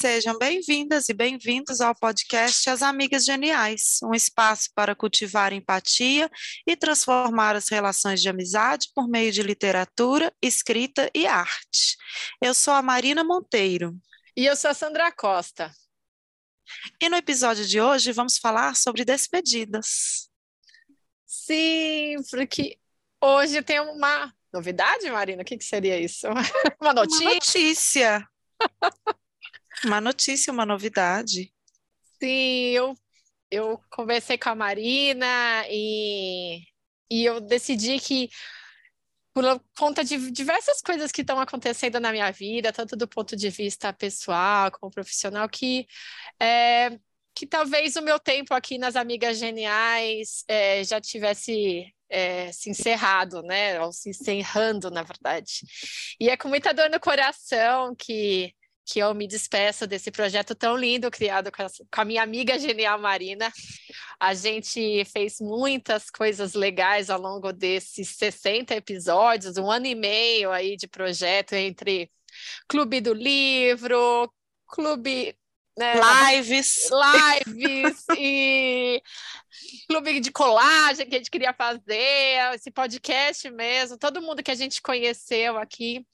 Sejam bem-vindas e bem-vindos ao podcast As Amigas Geniais, um espaço para cultivar empatia e transformar as relações de amizade por meio de literatura, escrita e arte. Eu sou a Marina Monteiro. E eu sou a Sandra Costa. E no episódio de hoje vamos falar sobre despedidas. Sim, porque hoje tem uma novidade, Marina. O que, que seria isso? Uma notícia? Uma notícia. Uma notícia, uma novidade. Sim, eu, eu conversei com a Marina e, e eu decidi que por conta de diversas coisas que estão acontecendo na minha vida, tanto do ponto de vista pessoal como profissional, que é, que talvez o meu tempo aqui nas Amigas Geniais é, já tivesse é, se encerrado, né? Ou se encerrando, na verdade. E é com muita dor no coração que que eu me despeço desse projeto tão lindo criado com a, minha amiga genial Marina. A gente fez muitas coisas legais ao longo desses 60 episódios, um ano e meio aí de projeto entre Clube do Livro, Clube né? Lives. Lives e clube de colagem que a gente queria fazer, esse podcast mesmo, todo mundo que a gente conheceu aqui.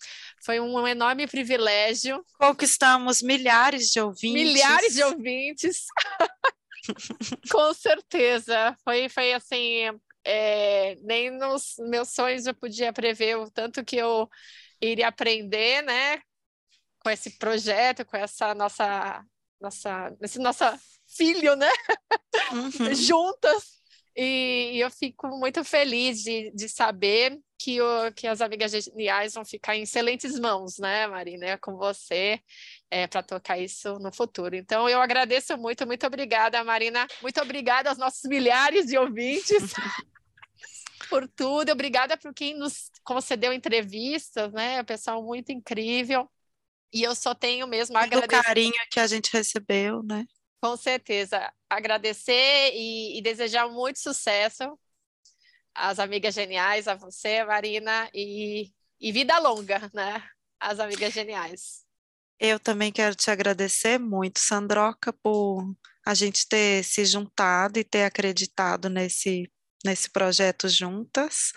Foi um enorme privilégio. Conquistamos milhares de ouvintes. Milhares de ouvintes. Com certeza. Foi, foi assim, é, nem nos meus sonhos eu podia prever o tanto que eu iria aprender, né? Com esse projeto, com essa nossa nossa, esse nosso filho, né? Uhum. Juntas. E, e, eu fico muito feliz de, de saber que, o, que as amigas geniais vão ficar em excelentes mãos, né, Marina? Com você, é, para tocar isso no futuro. Então, eu agradeço muito, muito obrigada, Marina. Muito obrigada aos nossos milhares de ouvintes. por tudo, obrigada por quem nos concedeu entrevistas, né? O pessoal muito incrível. E eu só tenho mesmo a agradecer. O carinho que a gente recebeu, né? Com certeza. Agradecer e, e desejar muito sucesso às amigas geniais, a você, Marina, e, e vida longa, né? Às amigas geniais. Eu também quero te agradecer muito, Sandroca, por a gente ter se juntado e ter acreditado nesse nesse projeto juntas.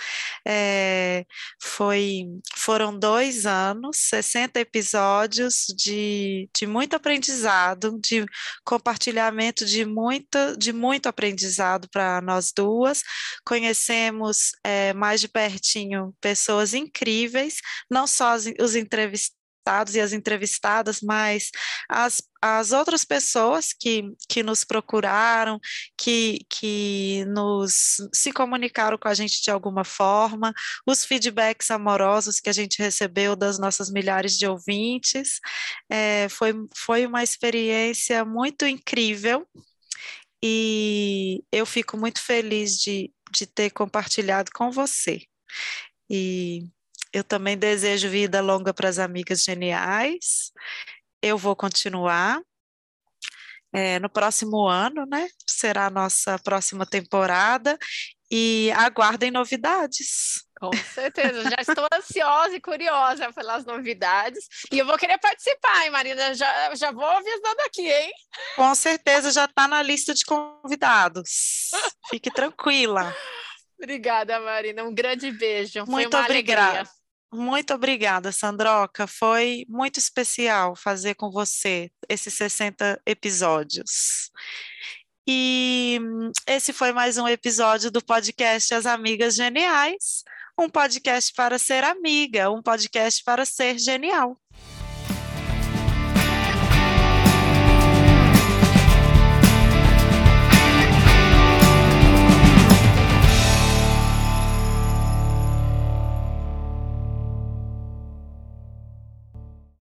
É, foi, foram dois anos, 60 episódios de, de muito aprendizado, de compartilhamento de, muita, de muito aprendizado para nós duas. Conhecemos é, mais de pertinho pessoas incríveis, não só os, os entrevistados, entrevistados e as entrevistadas, mas as, as outras pessoas que, que nos procuraram, que, que nos se comunicaram com a gente de alguma forma, os feedbacks amorosos que a gente recebeu das nossas milhares de ouvintes, é, foi, foi uma experiência muito incrível e eu fico muito feliz de, de ter compartilhado com você. E eu também desejo vida longa para as amigas geniais. Eu vou continuar. É, no próximo ano, né? Será a nossa próxima temporada e aguardem novidades. Com certeza, já estou ansiosa e curiosa pelas novidades. E eu vou querer participar, hein, Marina? Já, já vou avisando aqui, hein? Com certeza já está na lista de convidados. Fique tranquila. Obrigada, Marina. Um grande beijo. Muito obrigada. Muito obrigada, Sandroca. Foi muito especial fazer com você esses 60 episódios. E esse foi mais um episódio do podcast As Amigas Geniais um podcast para ser amiga, um podcast para ser genial.